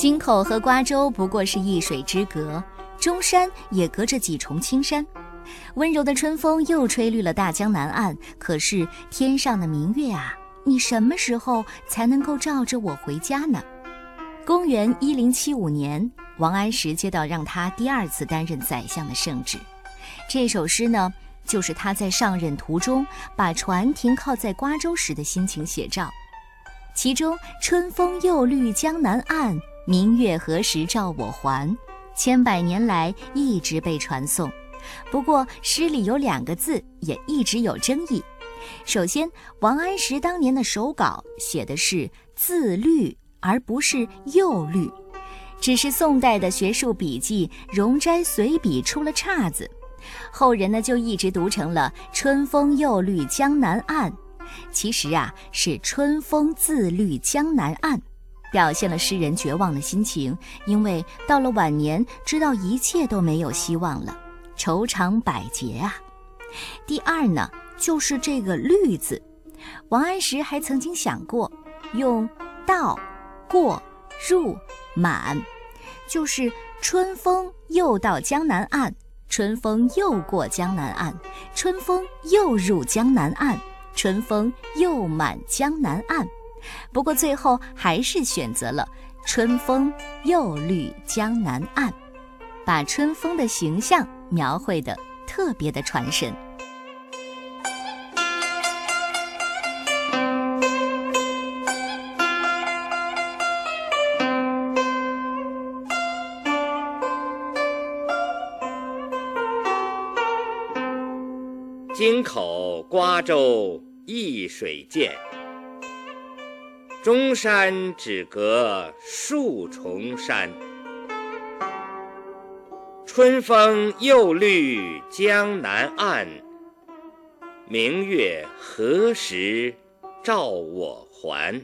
京口和瓜州不过是一水之隔，中山也隔着几重青山。温柔的春风又吹绿了大江南岸，可是天上的明月啊，你什么时候才能够照着我回家呢？公元一零七五年，王安石接到让他第二次担任宰相的圣旨，这首诗呢，就是他在上任途中把船停靠在瓜州时的心情写照。其中“春风又绿江南岸”。明月何时照我还？千百年来一直被传颂。不过诗里有两个字也一直有争议。首先，王安石当年的手稿写的是“自律”而不是“又律”，只是宋代的学术笔记《容斋随笔》出了岔子，后人呢就一直读成了“春风又绿江南岸”，其实啊是“春风自绿江南岸”。表现了诗人绝望的心情，因为到了晚年，知道一切都没有希望了，愁肠百结啊。第二呢，就是这个“绿”字，王安石还曾经想过用“到”“过”“入”“满”，就是春风又到江南岸，春风又过江南岸，春风又入江南岸，春风又满江南岸。不过最后还是选择了“春风又绿江南岸”，把春风的形象描绘得特别的传神。京口瓜洲一水间。中山只隔数重山，春风又绿江南岸。明月何时照我还？